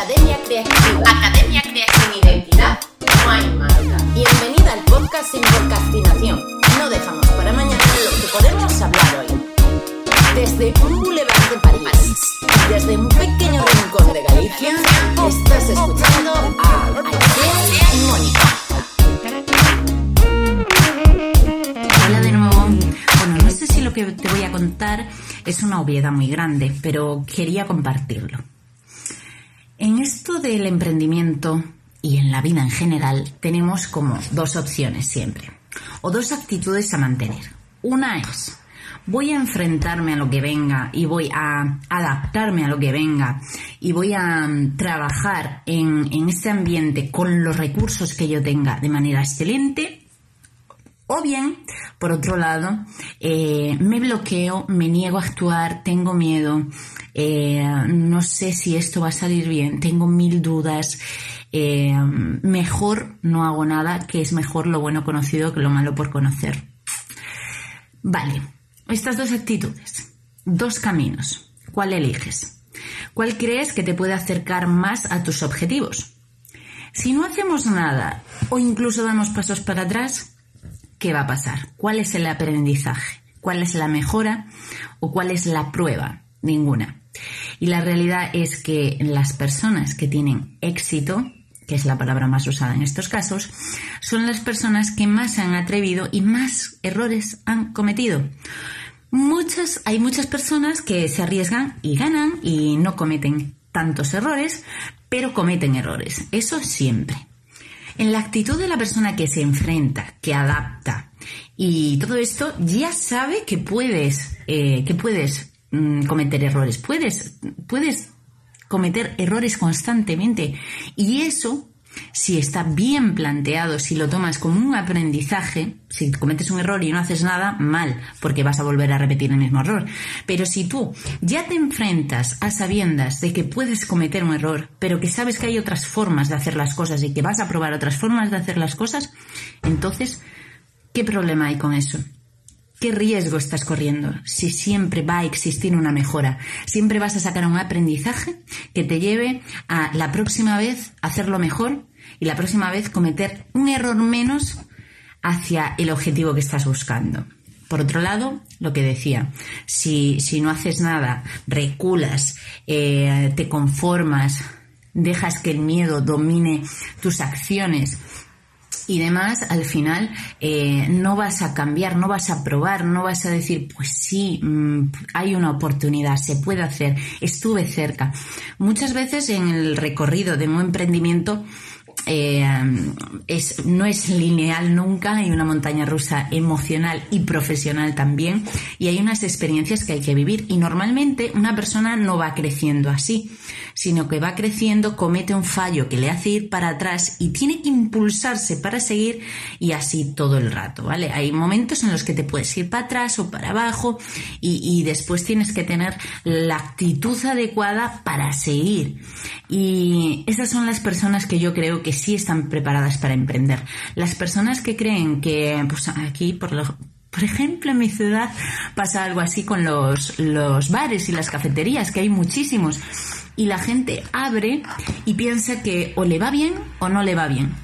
Academia Creativa. Academia Creativa. Sin identidad no hay marca. Bienvenida al podcast sin procrastinación. No dejamos para mañana lo que podemos hablar hoy. Desde un boulevard de París, desde un pequeño rincón de Galicia, estás escuchando a Aikea y Mónica. Hola de nuevo. Bueno, no sé si lo que te voy a contar es una obviedad muy grande, pero quería compartirlo. En esto del emprendimiento y en la vida en general tenemos como dos opciones siempre, o dos actitudes a mantener. Una es, voy a enfrentarme a lo que venga y voy a adaptarme a lo que venga y voy a mm, trabajar en, en este ambiente con los recursos que yo tenga de manera excelente o bien, por otro lado, eh, me bloqueo, me niego a actuar, tengo miedo, eh, no sé si esto va a salir bien, tengo mil dudas. eh, mejor no hago nada, que es mejor lo bueno conocido que lo malo por conocer. Vale, estas dos actitudes, dos caminos. ¿Cuál eliges? ¿Cuál crees que te puede acercar más a tus objetivos? Si no hacemos nada o incluso damos pasos para atrás, ¿qué va a pasar? ¿Cuál es el aprendizaje? ¿Cuál es la mejora o cuál es la prueba? Ninguna. Y la realidad es que las personas que tienen éxito, que es la palabra más usada en estos casos, son las personas que más se han atrevido y más errores han cometido. Muchas, hay muchas personas que se arriesgan y ganan y no cometen tantos errores, pero cometen errores. Eso siempre. En la actitud de la persona que se enfrenta, que adapta. Y todo esto, ya sabe que puedes, eh, que puedes mm, cometer errores, puedes, puedes cometer errores constantemente. Y eso, si está bien planteado, si lo tomas como un aprendizaje, si cometes un error y no haces nada, mal, porque vas a volver a repetir el mismo error. Pero si tú ya te enfrentas a sabiendas de que puedes cometer un error, pero que sabes que hay otras formas de hacer las cosas y que vas a probar otras formas de hacer las cosas, entonces, ¿qué problema hay con eso? ¿Qué riesgo estás corriendo si siempre va a existir una mejora? Siempre vas a sacar un aprendizaje que te lleve a la próxima vez hacerlo mejor y la próxima vez cometer un error menos hacia el objetivo que estás buscando. Por otro lado, lo que decía, si, si no haces nada, reculas, eh, te conformas, dejas que el miedo domine tus acciones, y demás, al final eh, no vas a cambiar, no vas a probar, no vas a decir, pues sí, mmm, hay una oportunidad, se puede hacer, estuve cerca. Muchas veces en el recorrido de un emprendimiento eh, es, no es lineal nunca, hay una montaña rusa emocional y profesional también, y hay unas experiencias que hay que vivir. Y normalmente una persona no va creciendo así, sino que va creciendo, comete un fallo que le hace ir para atrás y tiene que impulsarse para seguir y así todo el rato, ¿vale? Hay momentos en los que te puedes ir para atrás o para abajo y, y después tienes que tener la actitud adecuada para seguir. Y esas son las personas que yo creo que sí están preparadas para emprender. Las personas que creen que, pues aquí, por lo, por ejemplo, en mi ciudad pasa algo así con los, los bares y las cafeterías, que hay muchísimos. Y la gente abre y piensa que o le va bien o no le va bien.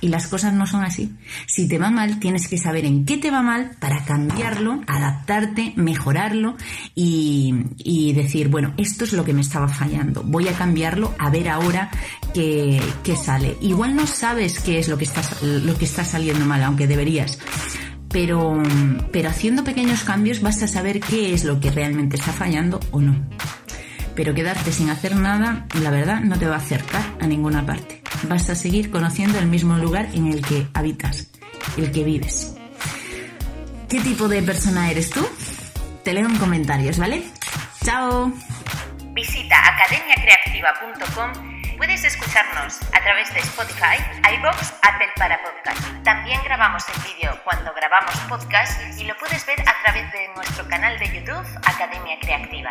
Y las cosas no son así. Si te va mal, tienes que saber en qué te va mal para cambiarlo, adaptarte, mejorarlo y, decir, bueno, esto es lo que me estaba fallando. Voy a cambiarlo a ver ahora qué, qué sale. Igual no sabes qué es lo que, está, lo que está saliendo mal, aunque deberías pero, pero haciendo pequeños cambios vas a saber qué es lo que realmente está fallando o no. Pero quedarte sin hacer nada, la verdad, no te va a acercar a ninguna parte. Vas a seguir conociendo el mismo lugar en el que habitas, el que vives. ¿Qué tipo de persona eres tú? Te leo en comentarios, ¿vale? ¡Chao! Visita academiacreativa.com Puedes escucharnos a través de Spotify, iBox, Apple para podcast. También grabamos el vídeo cuando grabamos podcast y lo puedes ver a través de nuestro canal de YouTube Academia Creativa.